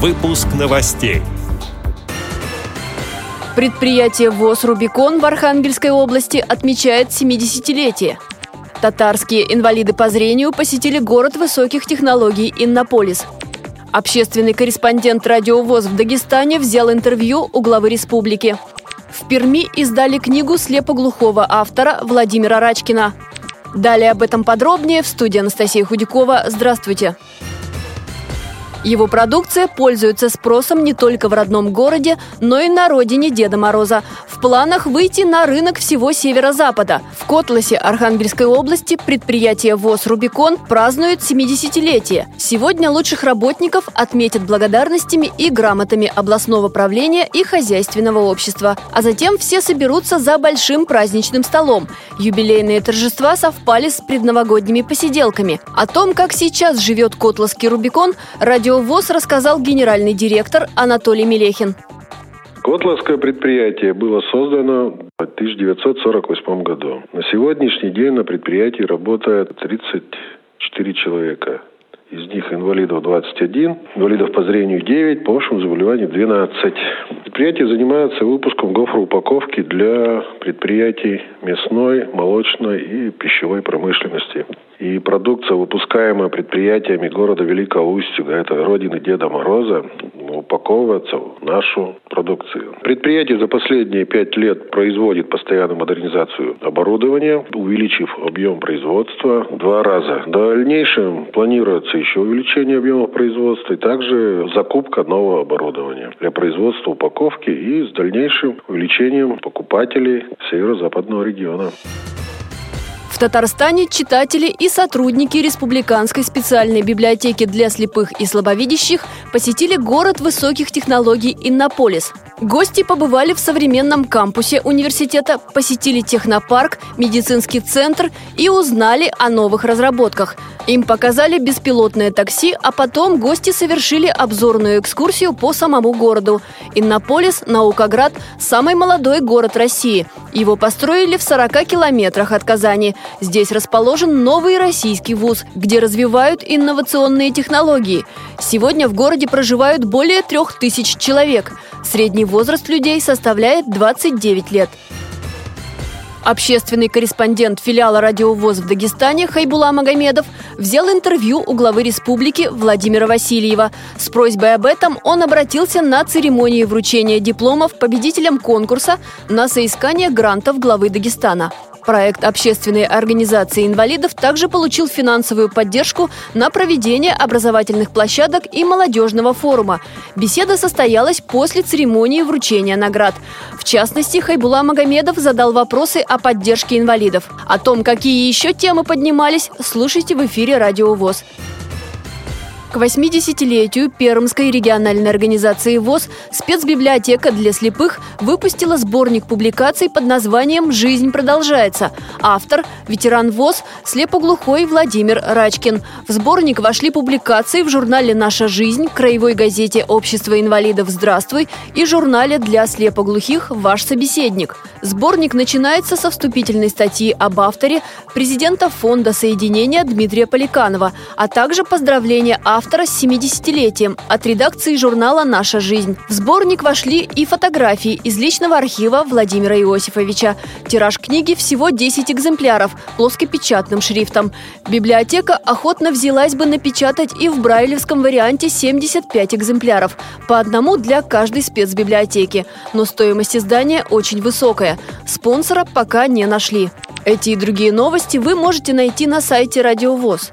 Выпуск новостей. Предприятие ВОЗ «Рубикон» в Архангельской области отмечает 70-летие. Татарские инвалиды по зрению посетили город высоких технологий Иннополис. Общественный корреспондент радио ВОЗ в Дагестане взял интервью у главы республики. В Перми издали книгу слепоглухого автора Владимира Рачкина. Далее об этом подробнее в студии Анастасия Худякова. Здравствуйте! Его продукция пользуется спросом не только в родном городе, но и на родине Деда Мороза. В планах выйти на рынок всего северо-запада. В Котласе Архангельской области предприятие ВОЗ «Рубикон» празднует 70-летие. Сегодня лучших работников отметят благодарностями и грамотами областного правления и хозяйственного общества. А затем все соберутся за большим праздничным столом. Юбилейные торжества совпали с предновогодними посиделками. О том, как сейчас живет Котласский Рубикон, радио Радио ВОЗ рассказал генеральный директор Анатолий Мелехин. Котловское предприятие было создано в 1948 году. На сегодняшний день на предприятии работает 34 человека. Из них инвалидов 21, инвалидов по зрению 9, по общему заболеванию 12. Предприятие занимается выпуском гофроупаковки для предприятий мясной, молочной и пищевой промышленности. И продукция, выпускаемая предприятиями города Великого Устюга, это родины Деда Мороза, упаковывается в нашу продукцию. Предприятие за последние пять лет производит постоянную модернизацию оборудования, увеличив объем производства два раза. В дальнейшем планируется еще увеличение объема производства и также закупка нового оборудования для производства упаковки и с дальнейшим увеличением покупателей северо-западного региона. В Татарстане читатели и сотрудники Республиканской специальной библиотеки для слепых и слабовидящих посетили город высоких технологий Иннополис. Гости побывали в современном кампусе университета, посетили технопарк, медицинский центр и узнали о новых разработках – им показали беспилотное такси, а потом гости совершили обзорную экскурсию по самому городу. Иннополис, Наукоград – самый молодой город России. Его построили в 40 километрах от Казани. Здесь расположен новый российский вуз, где развивают инновационные технологии. Сегодня в городе проживают более трех тысяч человек. Средний возраст людей составляет 29 лет. Общественный корреспондент филиала «Радиовоз» в Дагестане Хайбула Магомедов взял интервью у главы республики Владимира Васильева. С просьбой об этом он обратился на церемонии вручения дипломов победителям конкурса на соискание грантов главы Дагестана. Проект общественной организации инвалидов также получил финансовую поддержку на проведение образовательных площадок и молодежного форума. Беседа состоялась после церемонии вручения наград. В частности, Хайбула Магомедов задал вопросы о поддержке инвалидов. О том, какие еще темы поднимались, слушайте в эфире «Радио ВОЗ». К 80-летию Пермской региональной организации ВОЗ спецбиблиотека для слепых выпустила сборник публикаций под названием «Жизнь продолжается». Автор – ветеран ВОЗ, слепоглухой Владимир Рачкин. В сборник вошли публикации в журнале «Наша жизнь», краевой газете «Общество инвалидов. Здравствуй» и журнале для слепоглухих «Ваш собеседник». Сборник начинается со вступительной статьи об авторе, президента Фонда соединения Дмитрия Поликанова, а также поздравления автора автора с 70-летием от редакции журнала «Наша жизнь». В сборник вошли и фотографии из личного архива Владимира Иосифовича. Тираж книги всего 10 экземпляров плоскопечатным шрифтом. Библиотека охотно взялась бы напечатать и в брайлевском варианте 75 экземпляров, по одному для каждой спецбиблиотеки. Но стоимость издания очень высокая. Спонсора пока не нашли. Эти и другие новости вы можете найти на сайте Радио ВОЗ.